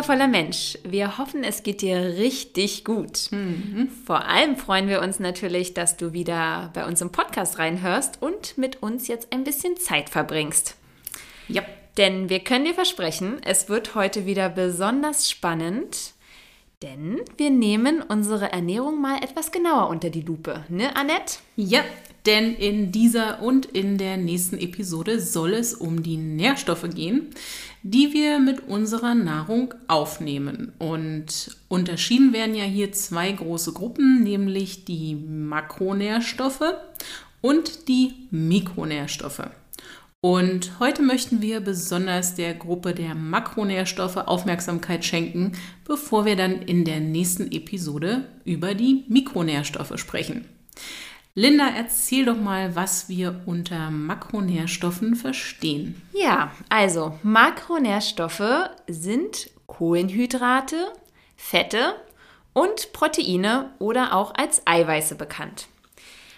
Wundervoller Mensch. Wir hoffen, es geht dir richtig gut. Mhm. Vor allem freuen wir uns natürlich, dass du wieder bei uns im Podcast reinhörst und mit uns jetzt ein bisschen Zeit verbringst. Ja. Denn wir können dir versprechen, es wird heute wieder besonders spannend, denn wir nehmen unsere Ernährung mal etwas genauer unter die Lupe. Ne, Annette? Ja, denn in dieser und in der nächsten Episode soll es um die Nährstoffe gehen, die wir mit unserer Nahrung aufnehmen. Und unterschieden werden ja hier zwei große Gruppen, nämlich die Makronährstoffe und die Mikronährstoffe. Und heute möchten wir besonders der Gruppe der Makronährstoffe Aufmerksamkeit schenken, bevor wir dann in der nächsten Episode über die Mikronährstoffe sprechen. Linda, erzähl doch mal, was wir unter Makronährstoffen verstehen. Ja, also Makronährstoffe sind Kohlenhydrate, Fette und Proteine oder auch als Eiweiße bekannt.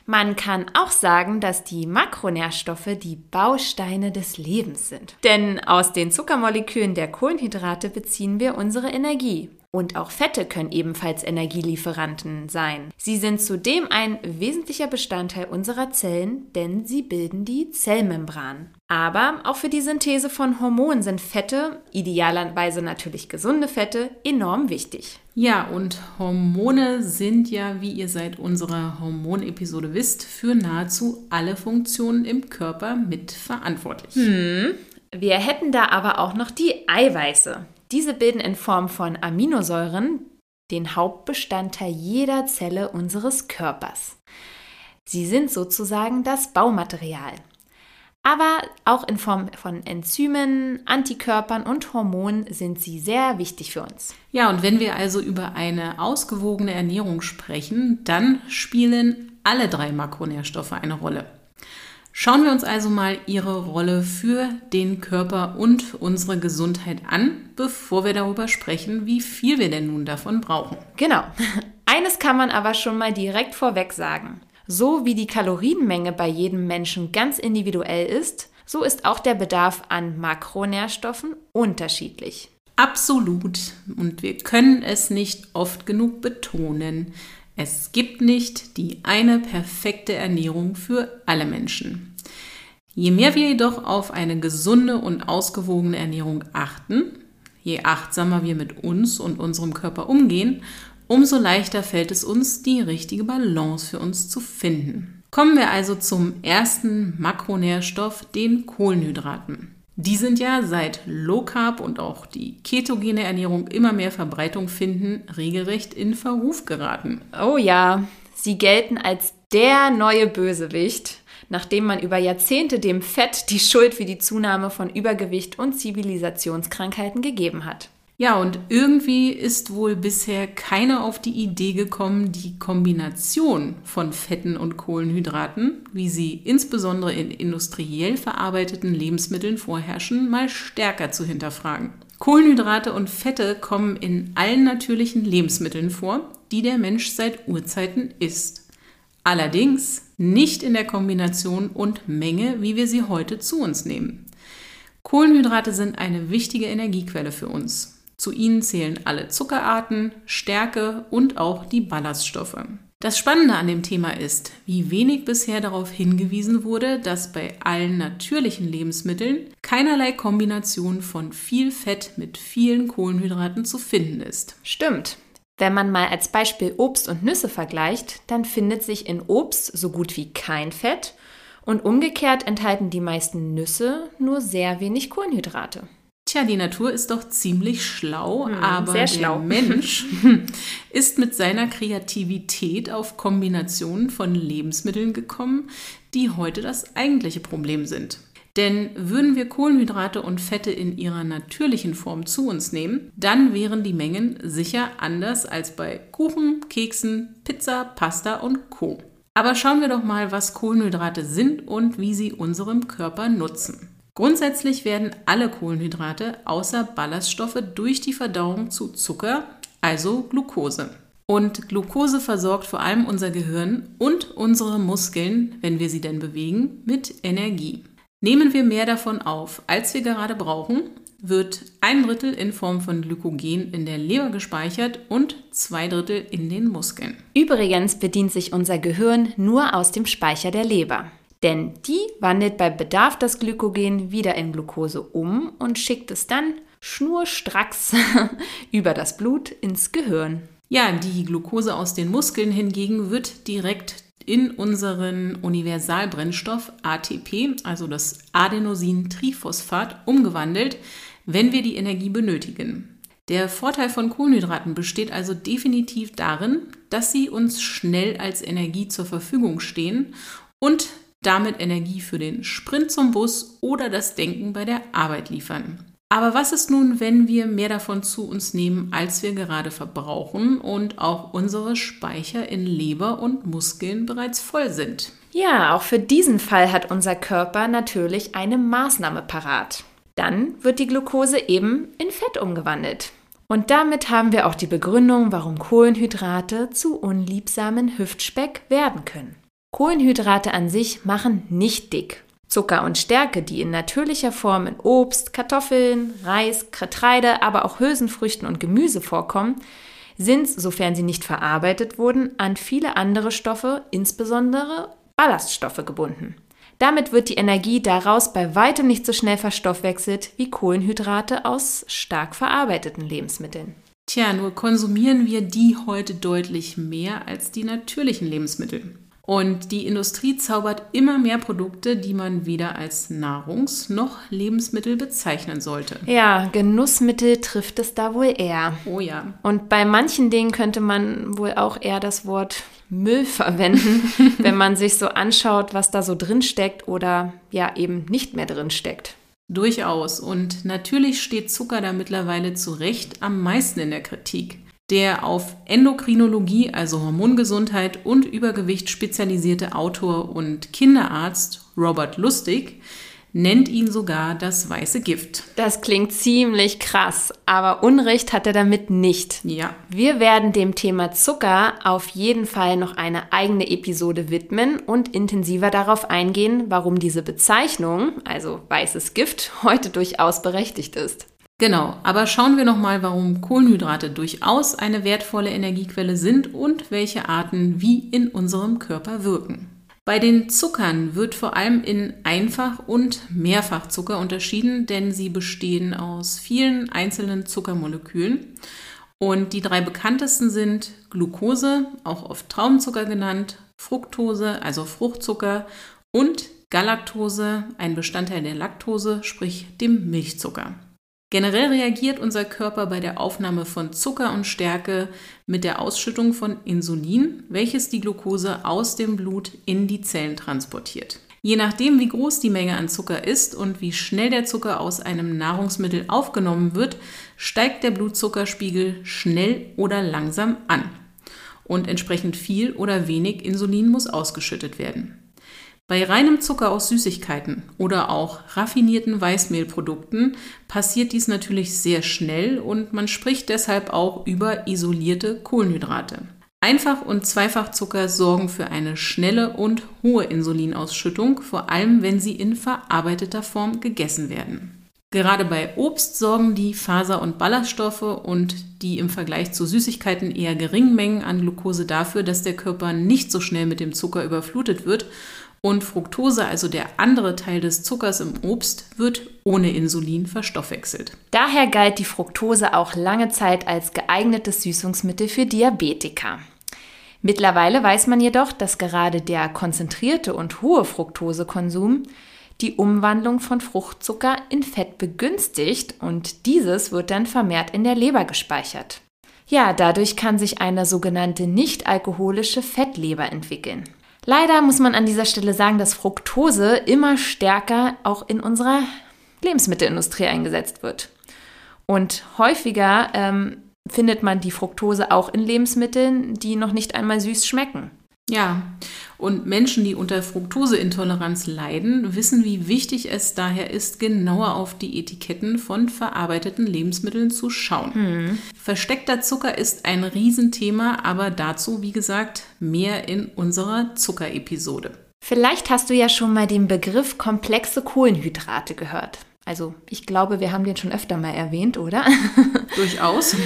Man kann auch sagen, dass die Makronährstoffe die Bausteine des Lebens sind. Denn aus den Zuckermolekülen der Kohlenhydrate beziehen wir unsere Energie. Und auch Fette können ebenfalls Energielieferanten sein. Sie sind zudem ein wesentlicher Bestandteil unserer Zellen, denn sie bilden die Zellmembran. Aber auch für die Synthese von Hormonen sind Fette, idealerweise natürlich gesunde Fette, enorm wichtig. Ja, und Hormone sind ja, wie ihr seit unserer Hormonepisode wisst, für nahezu alle Funktionen im Körper mitverantwortlich. Hm. Wir hätten da aber auch noch die Eiweiße. Diese bilden in Form von Aminosäuren den Hauptbestandteil jeder Zelle unseres Körpers. Sie sind sozusagen das Baumaterial. Aber auch in Form von Enzymen, Antikörpern und Hormonen sind sie sehr wichtig für uns. Ja, und wenn wir also über eine ausgewogene Ernährung sprechen, dann spielen alle drei Makronährstoffe eine Rolle. Schauen wir uns also mal ihre Rolle für den Körper und unsere Gesundheit an, bevor wir darüber sprechen, wie viel wir denn nun davon brauchen. Genau. Eines kann man aber schon mal direkt vorweg sagen. So wie die Kalorienmenge bei jedem Menschen ganz individuell ist, so ist auch der Bedarf an Makronährstoffen unterschiedlich. Absolut. Und wir können es nicht oft genug betonen. Es gibt nicht die eine perfekte Ernährung für alle Menschen. Je mehr wir jedoch auf eine gesunde und ausgewogene Ernährung achten, je achtsamer wir mit uns und unserem Körper umgehen, umso leichter fällt es uns, die richtige Balance für uns zu finden. Kommen wir also zum ersten Makronährstoff, den Kohlenhydraten. Die sind ja seit Low Carb und auch die ketogene Ernährung immer mehr Verbreitung finden, regelrecht in Verruf geraten. Oh ja, sie gelten als der neue Bösewicht, nachdem man über Jahrzehnte dem Fett die Schuld für die Zunahme von Übergewicht und Zivilisationskrankheiten gegeben hat. Ja, und irgendwie ist wohl bisher keiner auf die Idee gekommen, die Kombination von Fetten und Kohlenhydraten, wie sie insbesondere in industriell verarbeiteten Lebensmitteln vorherrschen, mal stärker zu hinterfragen. Kohlenhydrate und Fette kommen in allen natürlichen Lebensmitteln vor, die der Mensch seit Urzeiten isst. Allerdings nicht in der Kombination und Menge, wie wir sie heute zu uns nehmen. Kohlenhydrate sind eine wichtige Energiequelle für uns. Zu ihnen zählen alle Zuckerarten, Stärke und auch die Ballaststoffe. Das Spannende an dem Thema ist, wie wenig bisher darauf hingewiesen wurde, dass bei allen natürlichen Lebensmitteln keinerlei Kombination von viel Fett mit vielen Kohlenhydraten zu finden ist. Stimmt. Wenn man mal als Beispiel Obst und Nüsse vergleicht, dann findet sich in Obst so gut wie kein Fett und umgekehrt enthalten die meisten Nüsse nur sehr wenig Kohlenhydrate. Tja, die Natur ist doch ziemlich schlau, Hm, aber sehr der schlau. Mensch ist mit seiner Kreativität auf Kombinationen von Lebensmitteln gekommen, die heute das eigentliche Problem sind. Denn würden wir Kohlenhydrate und Fette in ihrer natürlichen Form zu uns nehmen, dann wären die Mengen sicher anders als bei Kuchen, Keksen, Pizza, Pasta und Co. Aber schauen wir doch mal, was Kohlenhydrate sind und wie sie unserem Körper nutzen. Grundsätzlich werden alle Kohlenhydrate außer Ballaststoffe durch die Verdauung zu Zucker, also Glucose. Und Glucose versorgt vor allem unser Gehirn und unsere Muskeln, wenn wir sie denn bewegen, mit Energie. Nehmen wir mehr davon auf, als wir gerade brauchen, wird ein Drittel in Form von Glykogen in der Leber gespeichert und zwei Drittel in den Muskeln. Übrigens bedient sich unser Gehirn nur aus dem Speicher der Leber. Denn die wandelt bei Bedarf das Glykogen wieder in Glucose um und schickt es dann schnurstracks über das Blut ins Gehirn. Ja, die Glucose aus den Muskeln hingegen wird direkt in unseren Universalbrennstoff ATP, also das Adenosintriphosphat, umgewandelt, wenn wir die Energie benötigen. Der Vorteil von Kohlenhydraten besteht also definitiv darin, dass sie uns schnell als Energie zur Verfügung stehen und damit Energie für den Sprint zum Bus oder das Denken bei der Arbeit liefern. Aber was ist nun, wenn wir mehr davon zu uns nehmen, als wir gerade verbrauchen und auch unsere Speicher in Leber und Muskeln bereits voll sind? Ja, auch für diesen Fall hat unser Körper natürlich eine Maßnahme parat. Dann wird die Glucose eben in Fett umgewandelt. Und damit haben wir auch die Begründung, warum Kohlenhydrate zu unliebsamen Hüftspeck werden können. Kohlenhydrate an sich machen nicht dick. Zucker und Stärke, die in natürlicher Form in Obst, Kartoffeln, Reis, Getreide, aber auch Hülsenfrüchten und Gemüse vorkommen, sind, sofern sie nicht verarbeitet wurden, an viele andere Stoffe, insbesondere Ballaststoffe, gebunden. Damit wird die Energie daraus bei weitem nicht so schnell verstoffwechselt wie Kohlenhydrate aus stark verarbeiteten Lebensmitteln. Tja, nur konsumieren wir die heute deutlich mehr als die natürlichen Lebensmittel. Und die Industrie zaubert immer mehr Produkte, die man weder als Nahrungs- noch Lebensmittel bezeichnen sollte. Ja, Genussmittel trifft es da wohl eher. Oh ja. Und bei manchen Dingen könnte man wohl auch eher das Wort Müll verwenden, wenn man sich so anschaut, was da so drin steckt oder ja eben nicht mehr drin steckt. Durchaus. Und natürlich steht Zucker da mittlerweile zu Recht am meisten in der Kritik. Der auf Endokrinologie, also Hormongesundheit und Übergewicht spezialisierte Autor und Kinderarzt Robert Lustig nennt ihn sogar das weiße Gift. Das klingt ziemlich krass, aber Unrecht hat er damit nicht. Ja, Wir werden dem Thema Zucker auf jeden Fall noch eine eigene Episode widmen und intensiver darauf eingehen, warum diese Bezeichnung, also weißes Gift, heute durchaus berechtigt ist. Genau. Aber schauen wir nochmal, warum Kohlenhydrate durchaus eine wertvolle Energiequelle sind und welche Arten wie in unserem Körper wirken. Bei den Zuckern wird vor allem in Einfach- und Mehrfachzucker unterschieden, denn sie bestehen aus vielen einzelnen Zuckermolekülen. Und die drei bekanntesten sind Glucose, auch oft Traubenzucker genannt, Fructose, also Fruchtzucker, und Galaktose, ein Bestandteil der Laktose, sprich dem Milchzucker. Generell reagiert unser Körper bei der Aufnahme von Zucker und Stärke mit der Ausschüttung von Insulin, welches die Glucose aus dem Blut in die Zellen transportiert. Je nachdem, wie groß die Menge an Zucker ist und wie schnell der Zucker aus einem Nahrungsmittel aufgenommen wird, steigt der Blutzuckerspiegel schnell oder langsam an. Und entsprechend viel oder wenig Insulin muss ausgeschüttet werden. Bei reinem Zucker aus Süßigkeiten oder auch raffinierten Weißmehlprodukten passiert dies natürlich sehr schnell und man spricht deshalb auch über isolierte Kohlenhydrate. Einfach- und Zweifachzucker sorgen für eine schnelle und hohe Insulinausschüttung, vor allem wenn sie in verarbeiteter Form gegessen werden. Gerade bei Obst sorgen die Faser- und Ballaststoffe und die im Vergleich zu Süßigkeiten eher geringen Mengen an Glucose dafür, dass der Körper nicht so schnell mit dem Zucker überflutet wird und Fructose, also der andere Teil des Zuckers im Obst, wird ohne Insulin verstoffwechselt. Daher galt die Fructose auch lange Zeit als geeignetes Süßungsmittel für Diabetiker. Mittlerweile weiß man jedoch, dass gerade der konzentrierte und hohe Fructosekonsum die Umwandlung von Fruchtzucker in Fett begünstigt und dieses wird dann vermehrt in der Leber gespeichert. Ja, dadurch kann sich eine sogenannte nicht-alkoholische Fettleber entwickeln. Leider muss man an dieser Stelle sagen, dass Fructose immer stärker auch in unserer Lebensmittelindustrie eingesetzt wird. Und häufiger ähm, findet man die Fructose auch in Lebensmitteln, die noch nicht einmal süß schmecken. Ja, und Menschen, die unter Fructoseintoleranz leiden, wissen, wie wichtig es daher ist, genauer auf die Etiketten von verarbeiteten Lebensmitteln zu schauen. Hm. Versteckter Zucker ist ein Riesenthema, aber dazu, wie gesagt, mehr in unserer Zuckerepisode. Vielleicht hast du ja schon mal den Begriff komplexe Kohlenhydrate gehört. Also ich glaube, wir haben den schon öfter mal erwähnt, oder? Durchaus.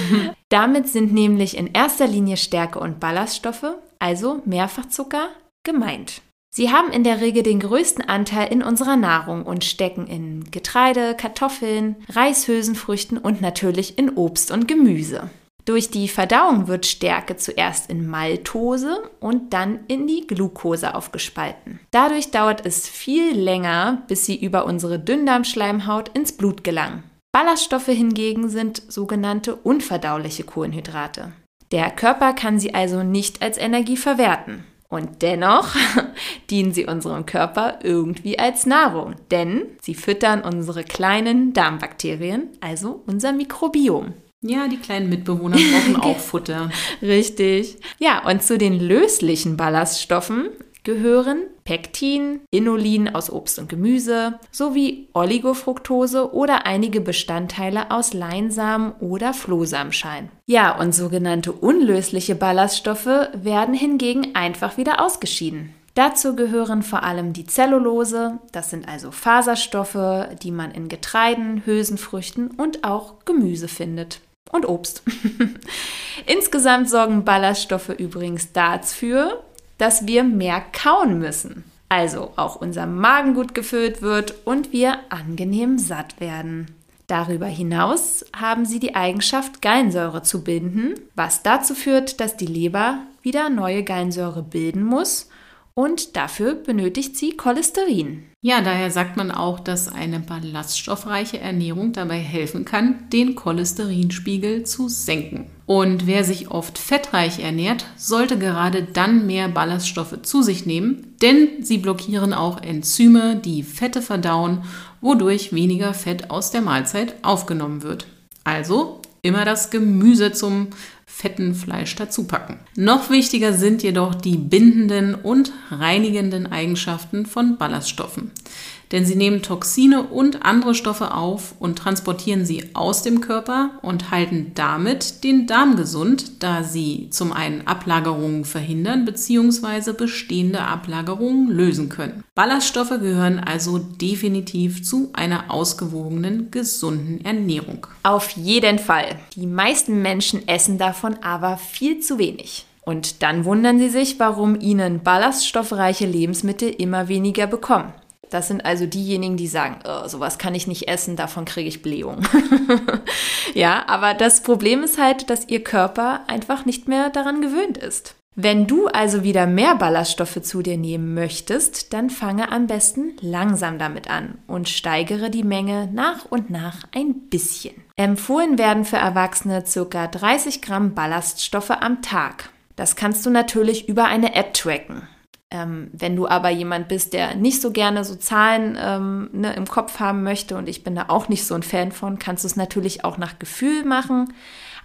Damit sind nämlich in erster Linie Stärke und Ballaststoffe, also Mehrfachzucker, gemeint. Sie haben in der Regel den größten Anteil in unserer Nahrung und stecken in Getreide, Kartoffeln, Reishülsenfrüchten und natürlich in Obst und Gemüse. Durch die Verdauung wird Stärke zuerst in Maltose und dann in die Glucose aufgespalten. Dadurch dauert es viel länger, bis sie über unsere Dünndarmschleimhaut ins Blut gelangen. Ballaststoffe hingegen sind sogenannte unverdauliche Kohlenhydrate. Der Körper kann sie also nicht als Energie verwerten. Und dennoch dienen sie unserem Körper irgendwie als Nahrung, denn sie füttern unsere kleinen Darmbakterien, also unser Mikrobiom. Ja, die kleinen Mitbewohner brauchen auch Futter. Richtig. Ja, und zu den löslichen Ballaststoffen gehören Pektin, Inulin aus Obst und Gemüse sowie Oligofructose oder einige Bestandteile aus Leinsamen oder Flohsamenschalen. Ja, und sogenannte unlösliche Ballaststoffe werden hingegen einfach wieder ausgeschieden. Dazu gehören vor allem die Zellulose, das sind also Faserstoffe, die man in Getreiden, Hülsenfrüchten und auch Gemüse findet und Obst. Insgesamt sorgen Ballaststoffe übrigens dafür, dass wir mehr kauen müssen. Also auch unser Magen gut gefüllt wird und wir angenehm satt werden. Darüber hinaus haben sie die Eigenschaft, Gallensäure zu binden, was dazu führt, dass die Leber wieder neue Gallensäure bilden muss und dafür benötigt sie Cholesterin. Ja, daher sagt man auch, dass eine ballaststoffreiche Ernährung dabei helfen kann, den Cholesterinspiegel zu senken. Und wer sich oft fettreich ernährt, sollte gerade dann mehr Ballaststoffe zu sich nehmen, denn sie blockieren auch Enzyme, die Fette verdauen, wodurch weniger Fett aus der Mahlzeit aufgenommen wird. Also immer das Gemüse zum fetten Fleisch dazu packen. Noch wichtiger sind jedoch die bindenden und reinigenden Eigenschaften von Ballaststoffen denn sie nehmen Toxine und andere Stoffe auf und transportieren sie aus dem Körper und halten damit den Darm gesund, da sie zum einen Ablagerungen verhindern bzw. bestehende Ablagerungen lösen können. Ballaststoffe gehören also definitiv zu einer ausgewogenen, gesunden Ernährung. Auf jeden Fall. Die meisten Menschen essen davon aber viel zu wenig. Und dann wundern sie sich, warum ihnen ballaststoffreiche Lebensmittel immer weniger bekommen. Das sind also diejenigen, die sagen, oh, sowas kann ich nicht essen, davon kriege ich Blähung. ja, aber das Problem ist halt, dass ihr Körper einfach nicht mehr daran gewöhnt ist. Wenn du also wieder mehr Ballaststoffe zu dir nehmen möchtest, dann fange am besten langsam damit an und steigere die Menge nach und nach ein bisschen. Empfohlen werden für Erwachsene ca. 30 Gramm Ballaststoffe am Tag. Das kannst du natürlich über eine App tracken. Ähm, wenn du aber jemand bist, der nicht so gerne so Zahlen ähm, ne, im Kopf haben möchte, und ich bin da auch nicht so ein Fan von, kannst du es natürlich auch nach Gefühl machen.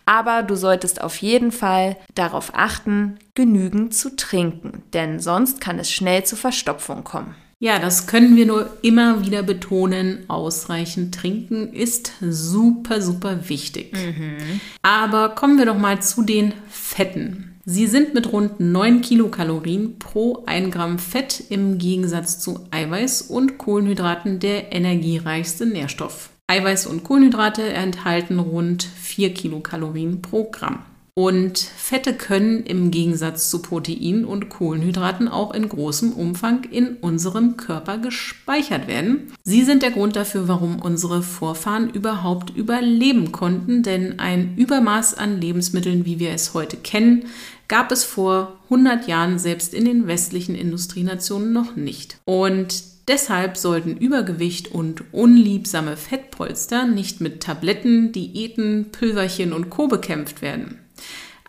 Aber du solltest auf jeden Fall darauf achten, genügend zu trinken, denn sonst kann es schnell zu Verstopfung kommen. Ja, das können wir nur immer wieder betonen. Ausreichend trinken ist super, super wichtig. Mhm. Aber kommen wir doch mal zu den Fetten. Sie sind mit rund 9 Kilokalorien pro 1 Gramm Fett im Gegensatz zu Eiweiß und Kohlenhydraten der energiereichste Nährstoff. Eiweiß und Kohlenhydrate enthalten rund 4 Kilokalorien pro Gramm. Und Fette können im Gegensatz zu Proteinen und Kohlenhydraten auch in großem Umfang in unserem Körper gespeichert werden. Sie sind der Grund dafür, warum unsere Vorfahren überhaupt überleben konnten, denn ein Übermaß an Lebensmitteln, wie wir es heute kennen, gab es vor 100 Jahren selbst in den westlichen Industrienationen noch nicht. Und deshalb sollten Übergewicht und unliebsame Fettpolster nicht mit Tabletten, Diäten, Pülverchen und Co bekämpft werden.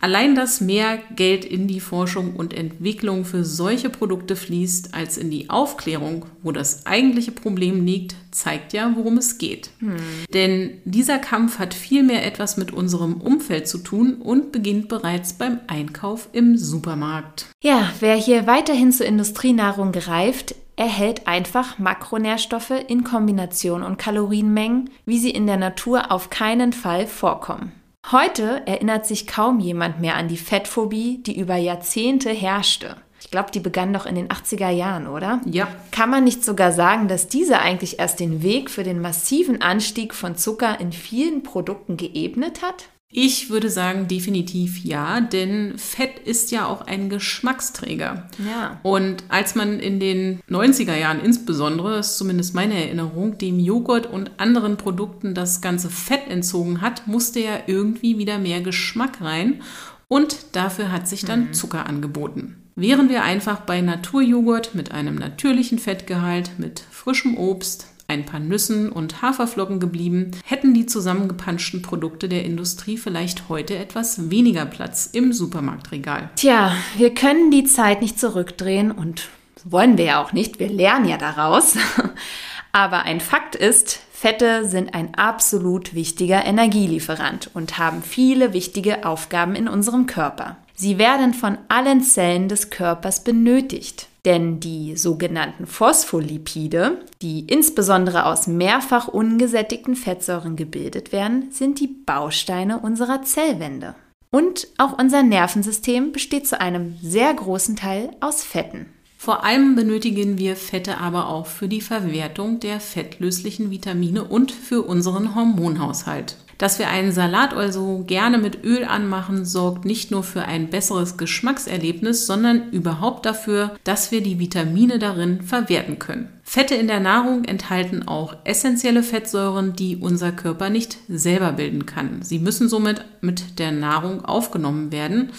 Allein, dass mehr Geld in die Forschung und Entwicklung für solche Produkte fließt als in die Aufklärung, wo das eigentliche Problem liegt, zeigt ja, worum es geht. Hm. Denn dieser Kampf hat vielmehr etwas mit unserem Umfeld zu tun und beginnt bereits beim Einkauf im Supermarkt. Ja, wer hier weiterhin zur Industrienahrung greift, erhält einfach Makronährstoffe in Kombination und Kalorienmengen, wie sie in der Natur auf keinen Fall vorkommen. Heute erinnert sich kaum jemand mehr an die Fettphobie, die über Jahrzehnte herrschte. Ich glaube, die begann doch in den 80er Jahren, oder? Ja. Kann man nicht sogar sagen, dass diese eigentlich erst den Weg für den massiven Anstieg von Zucker in vielen Produkten geebnet hat? Ich würde sagen, definitiv ja, denn Fett ist ja auch ein Geschmacksträger. Ja. Und als man in den 90er Jahren insbesondere, das ist zumindest meine Erinnerung, dem Joghurt und anderen Produkten das ganze Fett entzogen hat, musste ja irgendwie wieder mehr Geschmack rein. Und dafür hat sich dann mhm. Zucker angeboten. Wären wir einfach bei Naturjoghurt mit einem natürlichen Fettgehalt, mit frischem Obst, ein paar Nüssen und Haferflocken geblieben, hätten die zusammengepanschten Produkte der Industrie vielleicht heute etwas weniger Platz im Supermarktregal. Tja, wir können die Zeit nicht zurückdrehen und wollen wir ja auch nicht, wir lernen ja daraus. Aber ein Fakt ist, Fette sind ein absolut wichtiger Energielieferant und haben viele wichtige Aufgaben in unserem Körper. Sie werden von allen Zellen des Körpers benötigt. Denn die sogenannten Phospholipide, die insbesondere aus mehrfach ungesättigten Fettsäuren gebildet werden, sind die Bausteine unserer Zellwände. Und auch unser Nervensystem besteht zu einem sehr großen Teil aus Fetten. Vor allem benötigen wir Fette aber auch für die Verwertung der fettlöslichen Vitamine und für unseren Hormonhaushalt. Dass wir einen Salat also gerne mit Öl anmachen, sorgt nicht nur für ein besseres Geschmackserlebnis, sondern überhaupt dafür, dass wir die Vitamine darin verwerten können. Fette in der Nahrung enthalten auch essentielle Fettsäuren, die unser Körper nicht selber bilden kann. Sie müssen somit mit der Nahrung aufgenommen werden.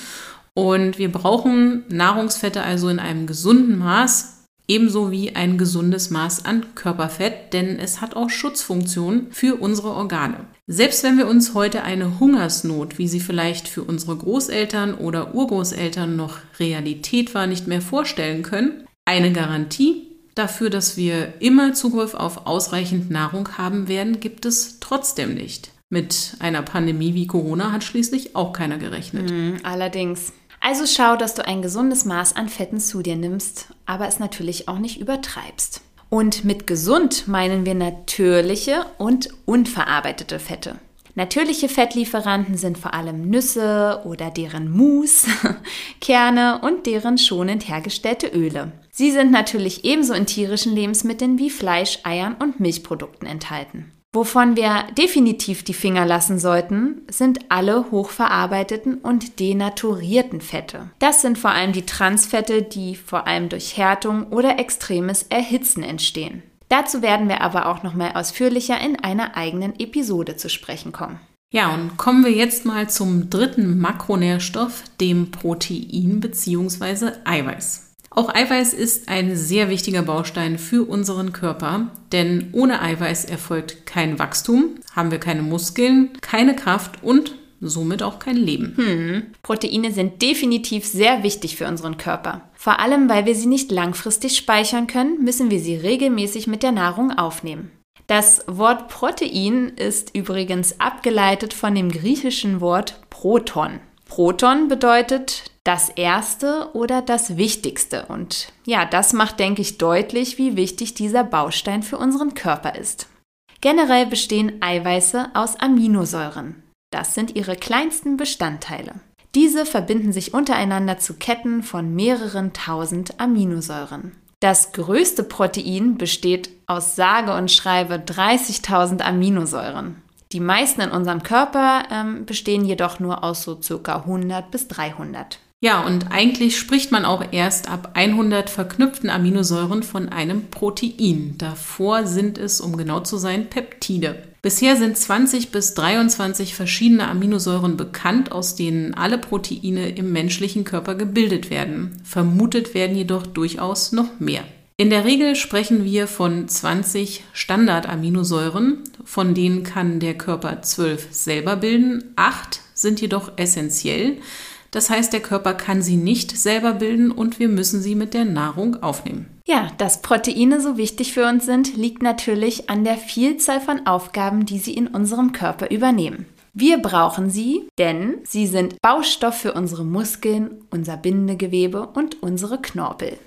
Und wir brauchen Nahrungsfette also in einem gesunden Maß, ebenso wie ein gesundes Maß an Körperfett, denn es hat auch Schutzfunktionen für unsere Organe. Selbst wenn wir uns heute eine Hungersnot, wie sie vielleicht für unsere Großeltern oder Urgroßeltern noch Realität war, nicht mehr vorstellen können, eine Garantie dafür, dass wir immer Zugriff auf ausreichend Nahrung haben werden, gibt es trotzdem nicht. Mit einer Pandemie wie Corona hat schließlich auch keiner gerechnet. Mm, allerdings. Also schau, dass du ein gesundes Maß an Fetten zu dir nimmst, aber es natürlich auch nicht übertreibst. Und mit gesund meinen wir natürliche und unverarbeitete Fette. Natürliche Fettlieferanten sind vor allem Nüsse oder deren Mousse, Kerne und deren schonend hergestellte Öle. Sie sind natürlich ebenso in tierischen Lebensmitteln wie Fleisch, Eiern und Milchprodukten enthalten. Wovon wir definitiv die Finger lassen sollten, sind alle hochverarbeiteten und denaturierten Fette. Das sind vor allem die Transfette, die vor allem durch Härtung oder extremes Erhitzen entstehen. Dazu werden wir aber auch noch mal ausführlicher in einer eigenen Episode zu sprechen kommen. Ja, und kommen wir jetzt mal zum dritten Makronährstoff, dem Protein bzw. Eiweiß. Auch Eiweiß ist ein sehr wichtiger Baustein für unseren Körper, denn ohne Eiweiß erfolgt kein Wachstum, haben wir keine Muskeln, keine Kraft und somit auch kein Leben. Hm. Proteine sind definitiv sehr wichtig für unseren Körper. Vor allem, weil wir sie nicht langfristig speichern können, müssen wir sie regelmäßig mit der Nahrung aufnehmen. Das Wort Protein ist übrigens abgeleitet von dem griechischen Wort Proton. Proton bedeutet das Erste oder das Wichtigste. Und ja, das macht, denke ich, deutlich, wie wichtig dieser Baustein für unseren Körper ist. Generell bestehen Eiweiße aus Aminosäuren. Das sind ihre kleinsten Bestandteile. Diese verbinden sich untereinander zu Ketten von mehreren tausend Aminosäuren. Das größte Protein besteht aus sage und schreibe 30.000 Aminosäuren. Die meisten in unserem Körper ähm, bestehen jedoch nur aus so circa 100 bis 300. Ja, und eigentlich spricht man auch erst ab 100 verknüpften Aminosäuren von einem Protein. Davor sind es, um genau zu sein, Peptide. Bisher sind 20 bis 23 verschiedene Aminosäuren bekannt, aus denen alle Proteine im menschlichen Körper gebildet werden. Vermutet werden jedoch durchaus noch mehr. In der Regel sprechen wir von 20 Standardaminosäuren, von denen kann der Körper 12 selber bilden, 8 sind jedoch essentiell. Das heißt, der Körper kann sie nicht selber bilden und wir müssen sie mit der Nahrung aufnehmen. Ja, dass Proteine so wichtig für uns sind, liegt natürlich an der Vielzahl von Aufgaben, die sie in unserem Körper übernehmen. Wir brauchen sie, denn sie sind Baustoff für unsere Muskeln, unser Bindegewebe und unsere Knorpel.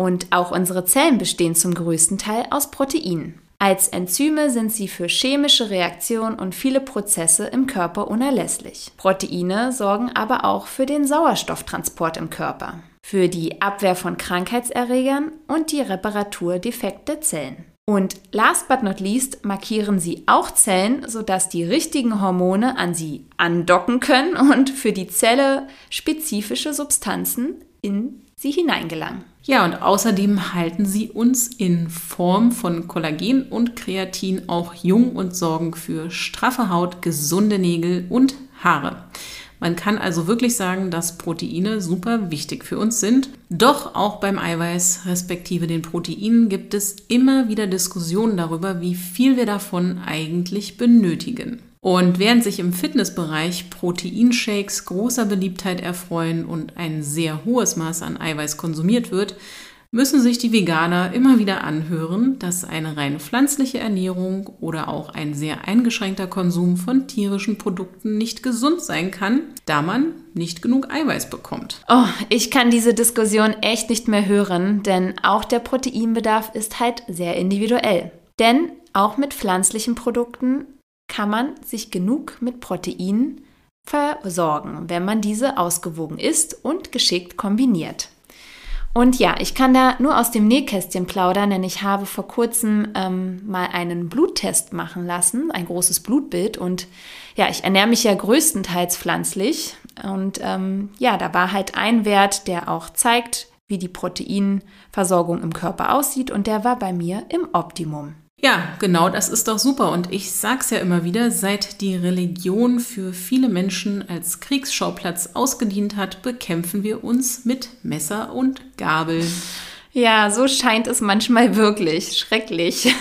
Und auch unsere Zellen bestehen zum größten Teil aus Proteinen. Als Enzyme sind sie für chemische Reaktionen und viele Prozesse im Körper unerlässlich. Proteine sorgen aber auch für den Sauerstofftransport im Körper, für die Abwehr von Krankheitserregern und die Reparatur defekter Zellen. Und last but not least markieren sie auch Zellen, sodass die richtigen Hormone an sie andocken können und für die Zelle spezifische Substanzen in sie hineingelangen. Ja, und außerdem halten sie uns in Form von Kollagen und Kreatin auch jung und sorgen für straffe Haut, gesunde Nägel und Haare. Man kann also wirklich sagen, dass Proteine super wichtig für uns sind. Doch auch beim Eiweiß respektive den Proteinen gibt es immer wieder Diskussionen darüber, wie viel wir davon eigentlich benötigen. Und während sich im Fitnessbereich Proteinshakes großer Beliebtheit erfreuen und ein sehr hohes Maß an Eiweiß konsumiert wird, müssen sich die Veganer immer wieder anhören, dass eine rein pflanzliche Ernährung oder auch ein sehr eingeschränkter Konsum von tierischen Produkten nicht gesund sein kann, da man nicht genug Eiweiß bekommt. Oh, ich kann diese Diskussion echt nicht mehr hören, denn auch der Proteinbedarf ist halt sehr individuell. Denn auch mit pflanzlichen Produkten kann man sich genug mit Proteinen versorgen, wenn man diese ausgewogen isst und geschickt kombiniert. Und ja, ich kann da nur aus dem Nähkästchen plaudern, denn ich habe vor kurzem ähm, mal einen Bluttest machen lassen, ein großes Blutbild. Und ja, ich ernähre mich ja größtenteils pflanzlich. Und ähm, ja, da war halt ein Wert, der auch zeigt, wie die Proteinversorgung im Körper aussieht. Und der war bei mir im Optimum. Ja, genau, das ist doch super. Und ich sag's ja immer wieder, seit die Religion für viele Menschen als Kriegsschauplatz ausgedient hat, bekämpfen wir uns mit Messer und Gabel. Ja, so scheint es manchmal wirklich schrecklich.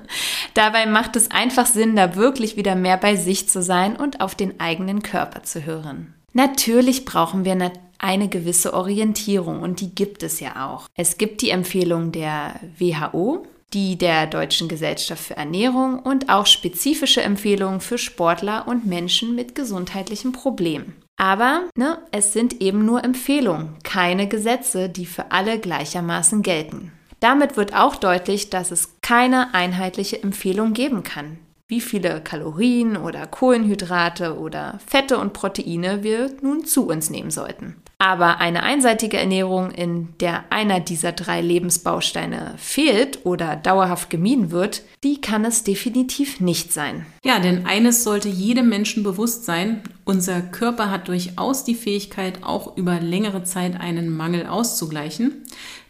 Dabei macht es einfach Sinn, da wirklich wieder mehr bei sich zu sein und auf den eigenen Körper zu hören. Natürlich brauchen wir eine gewisse Orientierung und die gibt es ja auch. Es gibt die Empfehlung der WHO, die der Deutschen Gesellschaft für Ernährung und auch spezifische Empfehlungen für Sportler und Menschen mit gesundheitlichen Problemen. Aber ne, es sind eben nur Empfehlungen, keine Gesetze, die für alle gleichermaßen gelten. Damit wird auch deutlich, dass es keine einheitliche Empfehlung geben kann, wie viele Kalorien oder Kohlenhydrate oder Fette und Proteine wir nun zu uns nehmen sollten. Aber eine einseitige Ernährung, in der einer dieser drei Lebensbausteine fehlt oder dauerhaft gemieden wird, die kann es definitiv nicht sein. Ja, denn eines sollte jedem Menschen bewusst sein, unser Körper hat durchaus die Fähigkeit, auch über längere Zeit einen Mangel auszugleichen.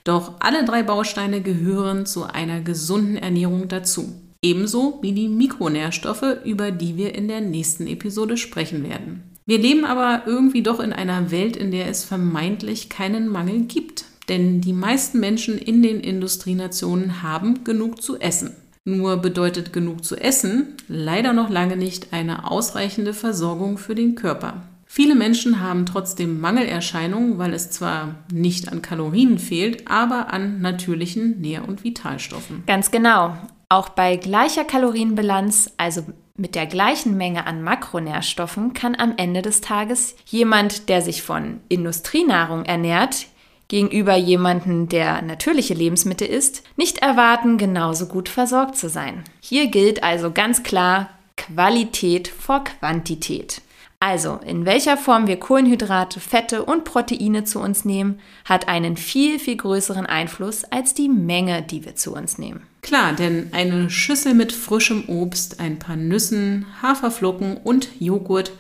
Doch alle drei Bausteine gehören zu einer gesunden Ernährung dazu. Ebenso wie die Mikronährstoffe, über die wir in der nächsten Episode sprechen werden. Wir leben aber irgendwie doch in einer Welt, in der es vermeintlich keinen Mangel gibt. Denn die meisten Menschen in den Industrienationen haben genug zu essen. Nur bedeutet genug zu essen leider noch lange nicht eine ausreichende Versorgung für den Körper. Viele Menschen haben trotzdem Mangelerscheinungen, weil es zwar nicht an Kalorien fehlt, aber an natürlichen Nähr- und Vitalstoffen. Ganz genau. Auch bei gleicher Kalorienbilanz, also mit der gleichen Menge an Makronährstoffen, kann am Ende des Tages jemand, der sich von Industrienahrung ernährt, gegenüber jemanden, der natürliche Lebensmittel isst, nicht erwarten, genauso gut versorgt zu sein. Hier gilt also ganz klar Qualität vor Quantität. Also, in welcher Form wir Kohlenhydrate, Fette und Proteine zu uns nehmen, hat einen viel, viel größeren Einfluss als die Menge, die wir zu uns nehmen. Klar, denn eine Schüssel mit frischem Obst, ein paar Nüssen, Haferflocken und Joghurt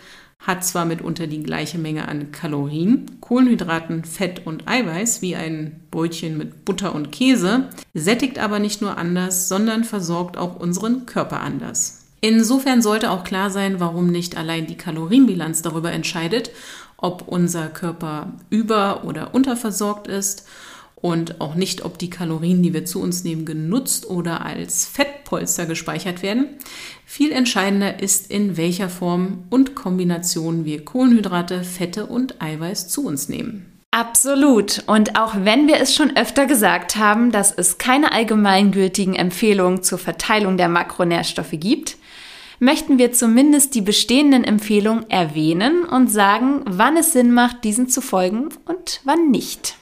hat zwar mitunter die gleiche Menge an Kalorien, Kohlenhydraten, Fett und Eiweiß wie ein Brötchen mit Butter und Käse, sättigt aber nicht nur anders, sondern versorgt auch unseren Körper anders. Insofern sollte auch klar sein, warum nicht allein die Kalorienbilanz darüber entscheidet, ob unser Körper über- oder unterversorgt ist. und auch nicht, ob die Kalorien, die wir zu uns nehmen, genutzt oder als Fettpolster gespeichert werden. Viel entscheidender ist, in welcher Form und Kombination wir Kohlenhydrate, Fette und Eiweiß zu uns nehmen. Absolut. Und auch wenn wir es schon öfter gesagt haben, dass es keine allgemeingültigen Empfehlungen zur Verteilung der Makronährstoffe gibt, möchten wir zumindest die bestehenden Empfehlungen erwähnen und sagen, wann es Sinn macht, diesen zu folgen und wann nicht.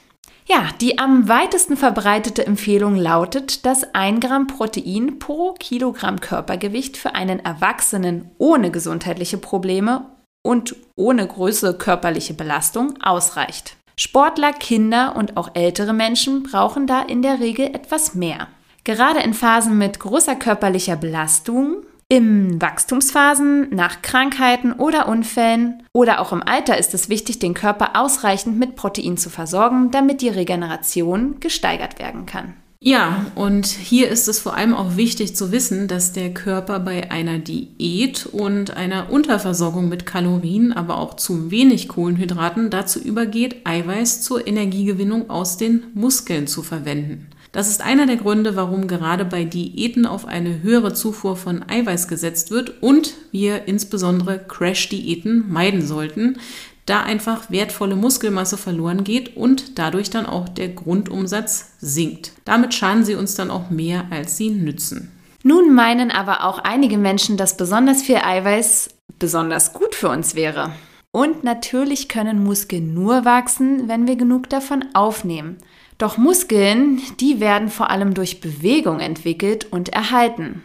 Ja, die am weitesten verbreitete Empfehlung lautet, dass ein Gramm Protein pro Kilogramm Körpergewicht für einen Erwachsenen ohne gesundheitliche Probleme und ohne größere körperliche Belastung ausreicht. Sportler, Kinder und auch ältere Menschen brauchen da in der Regel etwas mehr. Gerade in Phasen mit großer körperlicher Belastung in Wachstumsphasen, nach Krankheiten oder Unfällen oder auch im Alter ist es wichtig, den Körper ausreichend mit Protein zu versorgen, damit die Regeneration gesteigert werden kann. Ja, und hier ist es vor allem auch wichtig zu wissen, dass der Körper bei einer Diät und einer Unterversorgung mit Kalorien, aber auch zu wenig Kohlenhydraten dazu übergeht, Eiweiß zur Energiegewinnung aus den Muskeln zu verwenden. Das ist einer der Gründe, warum gerade bei Diäten auf eine höhere Zufuhr von Eiweiß gesetzt wird und wir insbesondere Crash-Diäten meiden sollten, da einfach wertvolle Muskelmasse verloren geht und dadurch dann auch der Grundumsatz sinkt. Damit schaden sie uns dann auch mehr, als sie nützen. Nun meinen aber auch einige Menschen, dass besonders viel Eiweiß besonders gut für uns wäre. Und natürlich können Muskeln nur wachsen, wenn wir genug davon aufnehmen. Doch Muskeln, die werden vor allem durch Bewegung entwickelt und erhalten.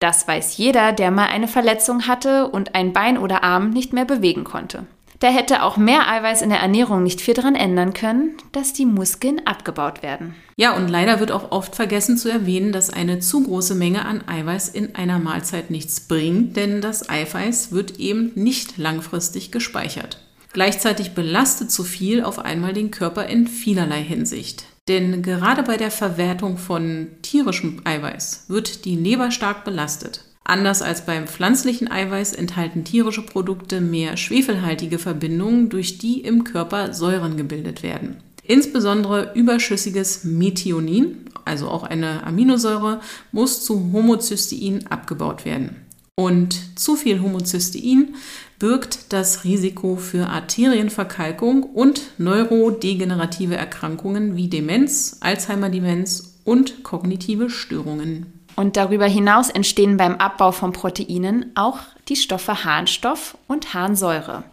Das weiß jeder, der mal eine Verletzung hatte und ein Bein oder Arm nicht mehr bewegen konnte. Da hätte auch mehr Eiweiß in der Ernährung nicht viel daran ändern können, dass die Muskeln abgebaut werden. Ja, und leider wird auch oft vergessen zu erwähnen, dass eine zu große Menge an Eiweiß in einer Mahlzeit nichts bringt, denn das Eiweiß wird eben nicht langfristig gespeichert. Gleichzeitig belastet zu viel auf einmal den Körper in vielerlei Hinsicht. Denn gerade bei der Verwertung von tierischem Eiweiß wird die Leber stark belastet. Anders als beim pflanzlichen Eiweiß enthalten tierische Produkte mehr schwefelhaltige Verbindungen, durch die im Körper Säuren gebildet werden. Insbesondere überschüssiges Methionin, also auch eine Aminosäure, muss zu Homozystein abgebaut werden. Und zu viel Homozystein birgt das Risiko für Arterienverkalkung und neurodegenerative Erkrankungen wie Demenz, Alzheimer-Demenz und kognitive Störungen. Und darüber hinaus entstehen beim Abbau von Proteinen auch die Stoffe Harnstoff und Harnsäure,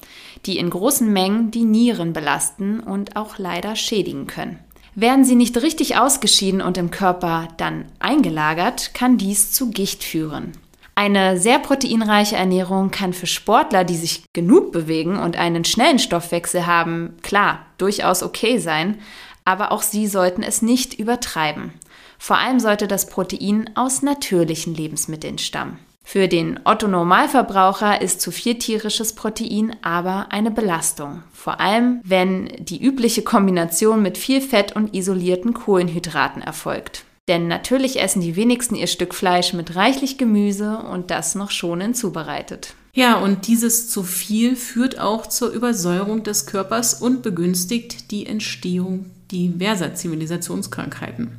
die in großen Mengen die Nieren belasten und auch leider schädigen können. Werden sie nicht richtig ausgeschieden und im Körper dann eingelagert, kann dies zu Gicht führen. Eine sehr proteinreiche Ernährung kann für Sportler, die sich genug bewegen und einen schnellen Stoffwechsel haben, klar, durchaus okay sein, aber auch sie sollten es nicht übertreiben. Vor allem sollte das Protein aus natürlichen Lebensmitteln stammen. Für den Otto-Normalverbraucher ist zu viel tierisches Protein aber eine Belastung. Vor allem, wenn die übliche Kombination mit viel Fett und isolierten Kohlenhydraten erfolgt. Denn natürlich essen die wenigsten ihr Stück Fleisch mit reichlich Gemüse und das noch schonend zubereitet. Ja, und dieses zu viel führt auch zur Übersäuerung des Körpers und begünstigt die Entstehung diverser Zivilisationskrankheiten.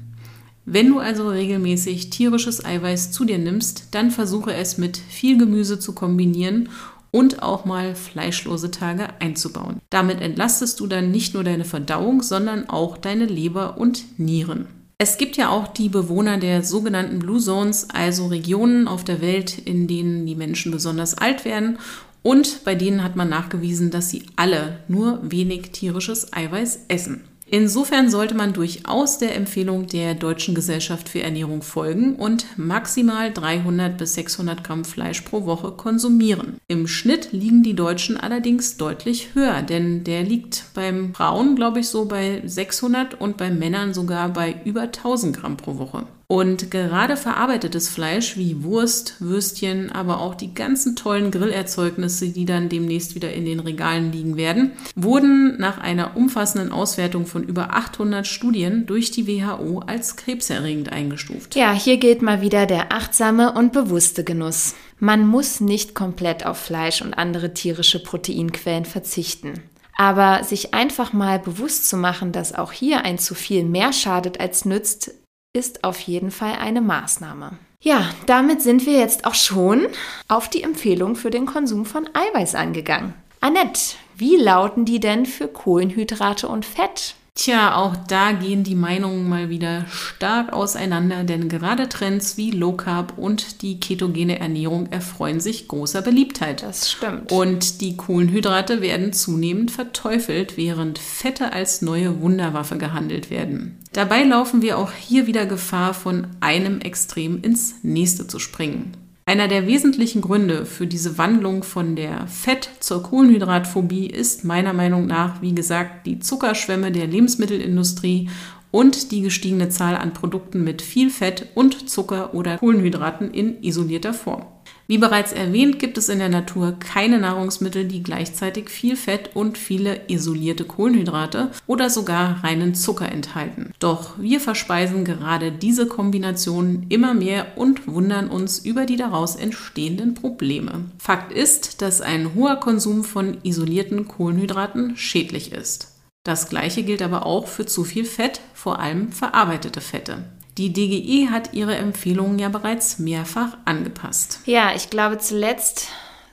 Wenn du also regelmäßig tierisches Eiweiß zu dir nimmst, dann versuche es mit viel Gemüse zu kombinieren und auch mal fleischlose Tage einzubauen. Damit entlastest du dann nicht nur deine Verdauung, sondern auch deine Leber und Nieren. Es gibt ja auch die Bewohner der sogenannten Blue Zones, also Regionen auf der Welt, in denen die Menschen besonders alt werden und bei denen hat man nachgewiesen, dass sie alle nur wenig tierisches Eiweiß essen. Insofern sollte man durchaus der Empfehlung der Deutschen Gesellschaft für Ernährung folgen und maximal 300 bis 600 Gramm Fleisch pro Woche konsumieren. Im Schnitt liegen die Deutschen allerdings deutlich höher, denn der liegt beim Frauen, glaube ich, so bei 600 und bei Männern sogar bei über 1000 Gramm pro Woche. Und gerade verarbeitetes Fleisch wie Wurst, Würstchen, aber auch die ganzen tollen Grillerzeugnisse, die dann demnächst wieder in den Regalen liegen werden, wurden nach einer umfassenden Auswertung von über 800 Studien durch die WHO als krebserregend eingestuft. Ja, hier gilt mal wieder der achtsame und bewusste Genuss. Man muss nicht komplett auf Fleisch und andere tierische Proteinquellen verzichten. Aber sich einfach mal bewusst zu machen, dass auch hier ein zu viel mehr schadet als nützt, ist auf jeden Fall eine Maßnahme. Ja, damit sind wir jetzt auch schon auf die Empfehlung für den Konsum von Eiweiß angegangen. Annette, wie lauten die denn für Kohlenhydrate und Fett? Tja, auch da gehen die Meinungen mal wieder stark auseinander, denn gerade Trends wie Low Carb und die ketogene Ernährung erfreuen sich großer Beliebtheit. Das stimmt. Und die Kohlenhydrate werden zunehmend verteufelt, während Fette als neue Wunderwaffe gehandelt werden. Dabei laufen wir auch hier wieder Gefahr, von einem Extrem ins nächste zu springen. Einer der wesentlichen Gründe für diese Wandlung von der Fett- zur Kohlenhydratphobie ist meiner Meinung nach, wie gesagt, die Zuckerschwämme der Lebensmittelindustrie und die gestiegene Zahl an Produkten mit viel Fett und Zucker oder Kohlenhydraten in isolierter Form. Wie bereits erwähnt, gibt es in der Natur keine Nahrungsmittel, die gleichzeitig viel Fett und viele isolierte Kohlenhydrate oder sogar reinen Zucker enthalten. Doch wir verspeisen gerade diese Kombinationen immer mehr und wundern uns über die daraus entstehenden Probleme. Fakt ist, dass ein hoher Konsum von isolierten Kohlenhydraten schädlich ist. Das gleiche gilt aber auch für zu viel Fett, vor allem verarbeitete Fette. Die DGE hat ihre Empfehlungen ja bereits mehrfach angepasst. Ja, ich glaube zuletzt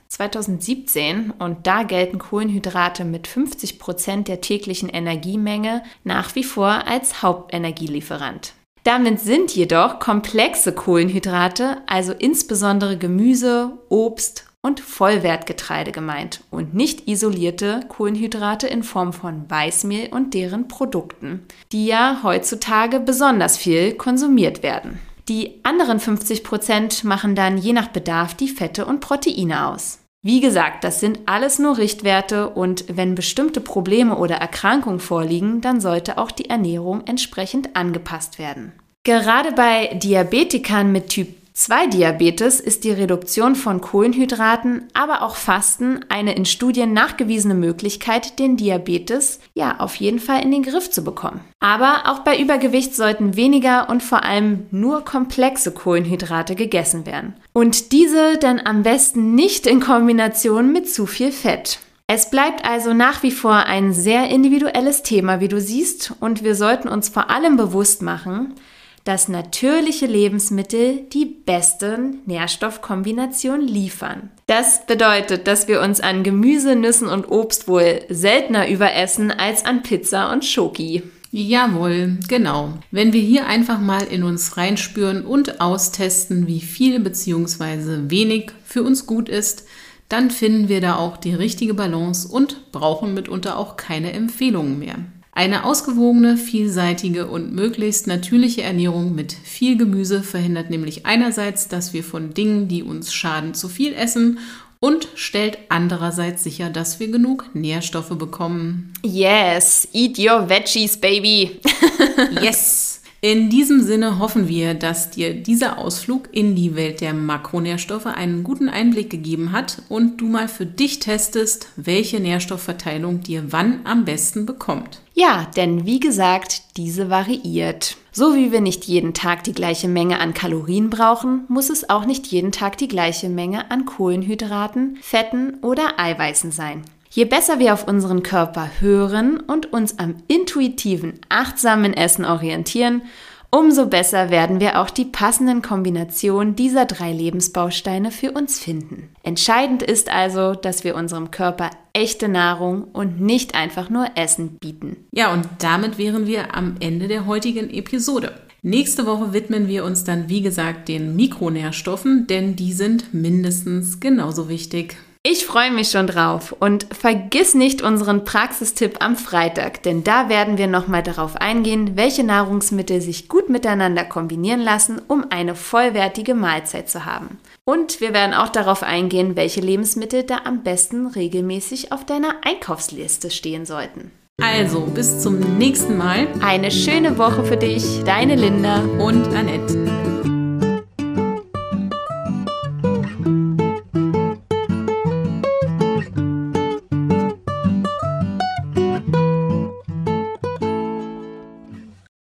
2017 und da gelten Kohlenhydrate mit 50 Prozent der täglichen Energiemenge nach wie vor als Hauptenergielieferant. Damit sind jedoch komplexe Kohlenhydrate, also insbesondere Gemüse, Obst und Vollwertgetreide gemeint und nicht isolierte Kohlenhydrate in Form von Weißmehl und deren Produkten, die ja heutzutage besonders viel konsumiert werden. Die anderen 50 Prozent machen dann je nach Bedarf die Fette und Proteine aus. Wie gesagt, das sind alles nur Richtwerte und wenn bestimmte Probleme oder Erkrankungen vorliegen, dann sollte auch die Ernährung entsprechend angepasst werden. Gerade bei Diabetikern mit Typ 2 Diabetes ist die Reduktion von Kohlenhydraten, aber auch Fasten eine in Studien nachgewiesene Möglichkeit, den Diabetes ja auf jeden Fall in den Griff zu bekommen. Aber auch bei Übergewicht sollten weniger und vor allem nur komplexe Kohlenhydrate gegessen werden. Und diese dann am besten nicht in Kombination mit zu viel Fett. Es bleibt also nach wie vor ein sehr individuelles Thema, wie du siehst, und wir sollten uns vor allem bewusst machen, dass natürliche Lebensmittel die besten Nährstoffkombinationen liefern. Das bedeutet, dass wir uns an Gemüse, Nüssen und Obst wohl seltener überessen als an Pizza und Schoki. Jawohl, genau. Wenn wir hier einfach mal in uns reinspüren und austesten, wie viel bzw. wenig für uns gut ist, dann finden wir da auch die richtige Balance und brauchen mitunter auch keine Empfehlungen mehr. Eine ausgewogene, vielseitige und möglichst natürliche Ernährung mit viel Gemüse verhindert nämlich einerseits, dass wir von Dingen, die uns schaden, zu viel essen und stellt andererseits sicher, dass wir genug Nährstoffe bekommen. Yes, eat your veggies, baby. yes. In diesem Sinne hoffen wir, dass dir dieser Ausflug in die Welt der Makronährstoffe einen guten Einblick gegeben hat und du mal für dich testest, welche Nährstoffverteilung dir wann am besten bekommt. Ja, denn wie gesagt, diese variiert. So wie wir nicht jeden Tag die gleiche Menge an Kalorien brauchen, muss es auch nicht jeden Tag die gleiche Menge an Kohlenhydraten, Fetten oder Eiweißen sein. Je besser wir auf unseren Körper hören und uns am intuitiven, achtsamen Essen orientieren, umso besser werden wir auch die passenden Kombinationen dieser drei Lebensbausteine für uns finden. Entscheidend ist also, dass wir unserem Körper echte Nahrung und nicht einfach nur Essen bieten. Ja, und damit wären wir am Ende der heutigen Episode. Nächste Woche widmen wir uns dann, wie gesagt, den Mikronährstoffen, denn die sind mindestens genauso wichtig. Ich freue mich schon drauf und vergiss nicht unseren Praxistipp am Freitag, denn da werden wir nochmal darauf eingehen, welche Nahrungsmittel sich gut miteinander kombinieren lassen, um eine vollwertige Mahlzeit zu haben. Und wir werden auch darauf eingehen, welche Lebensmittel da am besten regelmäßig auf deiner Einkaufsliste stehen sollten. Also, bis zum nächsten Mal. Eine schöne Woche für dich, deine Linda und Annette.